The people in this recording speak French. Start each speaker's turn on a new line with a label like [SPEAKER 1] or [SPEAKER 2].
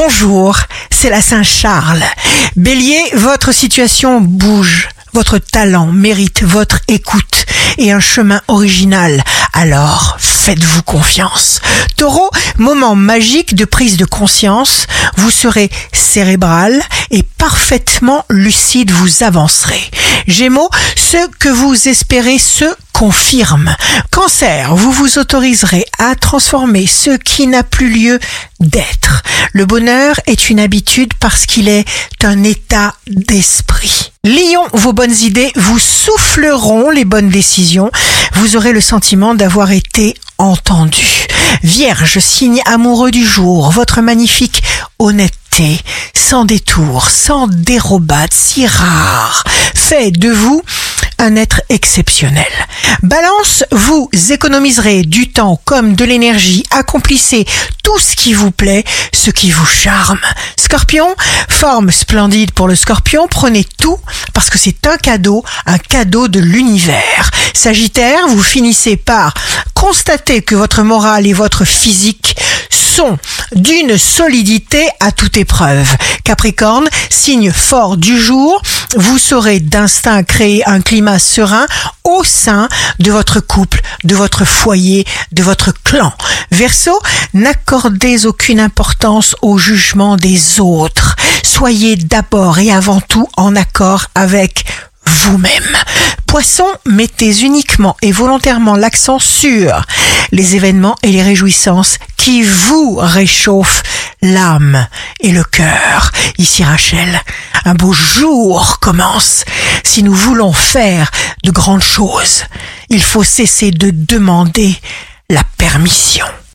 [SPEAKER 1] Bonjour, c'est la Saint-Charles. Bélier, votre situation bouge. Votre talent mérite votre écoute et un chemin original. Alors, faites-vous confiance. Taureau, moment magique de prise de conscience. Vous serez cérébral et parfaitement lucide, vous avancerez. Gémeaux, ce que vous espérez se confirme. Cancer, vous vous autoriserez à transformer ce qui n'a plus lieu d'être. Le bonheur est une habitude parce qu'il est un état d'esprit. Lion, vos bonnes idées vous souffleront les bonnes décisions. Vous aurez le sentiment d'avoir été entendu. Vierge, signe amoureux du jour, votre magnifique honnêteté, sans détour, sans dérobade, si rare, fait de vous un être exceptionnel. Balance, vous économiserez du temps comme de l'énergie, accomplissez tout ce qui vous plaît, ce qui vous charme. Scorpion, forme splendide pour le scorpion, prenez tout parce que c'est un cadeau, un cadeau de l'univers. Sagittaire, vous finissez par constater que votre morale et votre physique sont d'une solidité à toute épreuve. Capricorne, signe fort du jour, vous saurez d'instinct créer un climat serein au sein de votre couple, de votre foyer, de votre clan. Verseau, n'accordez aucune importance au jugement des autres. Soyez d'abord et avant tout en accord avec vous-même. Poisson, mettez uniquement et volontairement l'accent sur les événements et les réjouissances qui vous réchauffent l'âme et le cœur. Ici Rachel, un beau jour commence. Si nous voulons faire de grandes choses, il faut cesser de demander la permission.